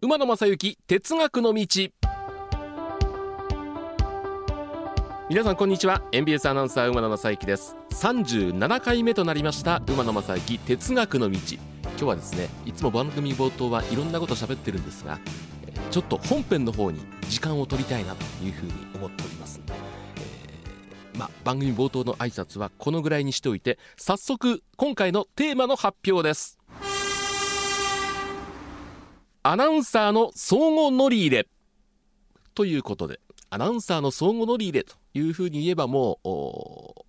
馬野正幸哲学の道。皆さんこんにちは。NBS アナウンサー馬野正幸です。37回目となりました馬野正幸哲学の道。今日はですねいつも番組冒頭はいろんなこと喋ってるんですがちょっと本編の方に時間を取りたいなというふうに思っております。えーまあ、番組冒頭の挨拶はこのぐらいにしておいて早速今回のテーマの発表です。アナウンサーの相互乗り入れ。ということでアナウンサーの相互乗り入れというふうに言えばも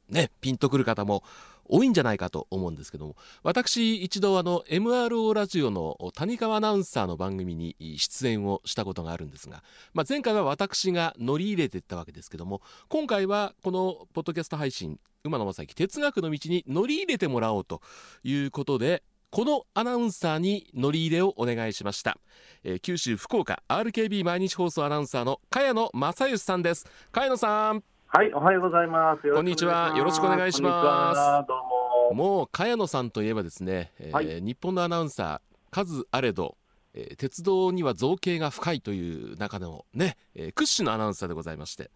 うねピンとくる方も多いんじゃないかと思うんですけども。私一度あの MRO ラジオの谷川アナウンサーの番組に出演をしたことがあるんですが、まあ、前回は私が乗り入れていったわけですけども今回はこのポッドキャスト配信馬野正幸哲学の道に乗り入れてもらおうということでこのアナウンサーに乗り入れをお願いしました、えー、九州福岡 RKB 毎日放送アナウンサーの茅野正義さんです。茅野さん。はいおはようございます。こんにちは。よろしくお願いします。どうも。もう茅野さんといえばですね、えーはい、日本のアナウンサー数あれどえー、鉄道には造形が深いという中のね、えー、屈指のアナウンサーでございまして。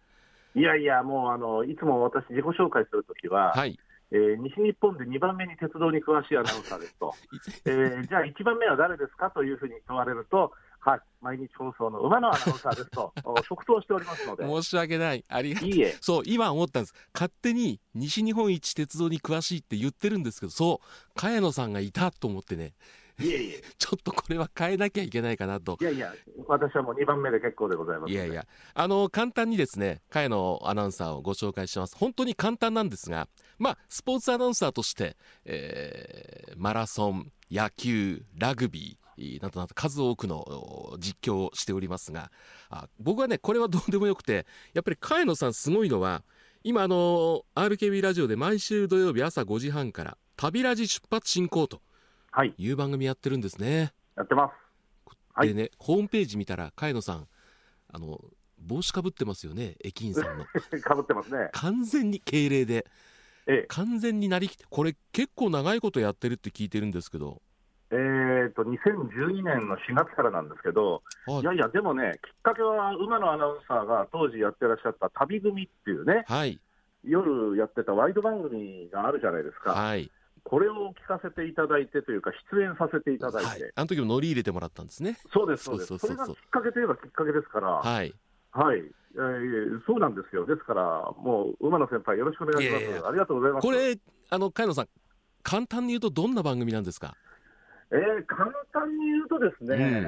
いやいやもうあのいつも私自己紹介するときは、はい、えー、西日本で2番目に鉄道に詳しいアナウンサーですと、えー、じゃあ1番目は誰ですかというふうに問われると、はい、毎日放送の馬のアナウンサーですと、即答しておりますので。申し訳ない、ありがとう。いいえ。そう、今思ったんです。勝手に西日本一鉄道に詳しいって言ってるんですけど、そう、茅野さんがいたと思ってね。いえいえ。ちょっとこれは変えなきゃいけないかなと。いやいや、私はもう2番目で結構でございます。いやいや、あの、簡単にですね、茅野アナウンサーをご紹介します。本当に簡単なんですが、まあ、スポーツアナウンサーとして、えー、マラソン、野球、ラグビー、などなど数多くの実況をしておりますがあ僕はねこれはどうでもよくてやっぱり茅野さんすごいのは今あの RKB ラジオで毎週土曜日朝5時半から「旅ラジ出発進行」という番組やってるんですね。やってます。でね、ホームページ見たら茅野さんあの帽子かぶってますよね駅員さんの。かぶってますね。完全に敬礼で。ええ、完全になりきってこれ結構長いことやってるって聞いてるんですけど。えーと、2012年の4月からなんですけど、はい、いやいや、でもね、きっかけは馬野アナウンサーが当時やってらっしゃった旅組っていうね、はい、夜やってたワイド番組があるじゃないですか、はい、これを聞かせていただいてというか、出演させていただいて、はい、あの時も乗り入れてもらったんですね。そうです、そうです、それがきっかけといえばきっかけですから。はいはい、えー、そうなんですよ、ですから、もう馬野先輩、よろしくお願いします。いやいやありがとうございます。これ、あの茅野さん、簡単に言うと、どんな番組なんですか？えー、簡単に言うとですね、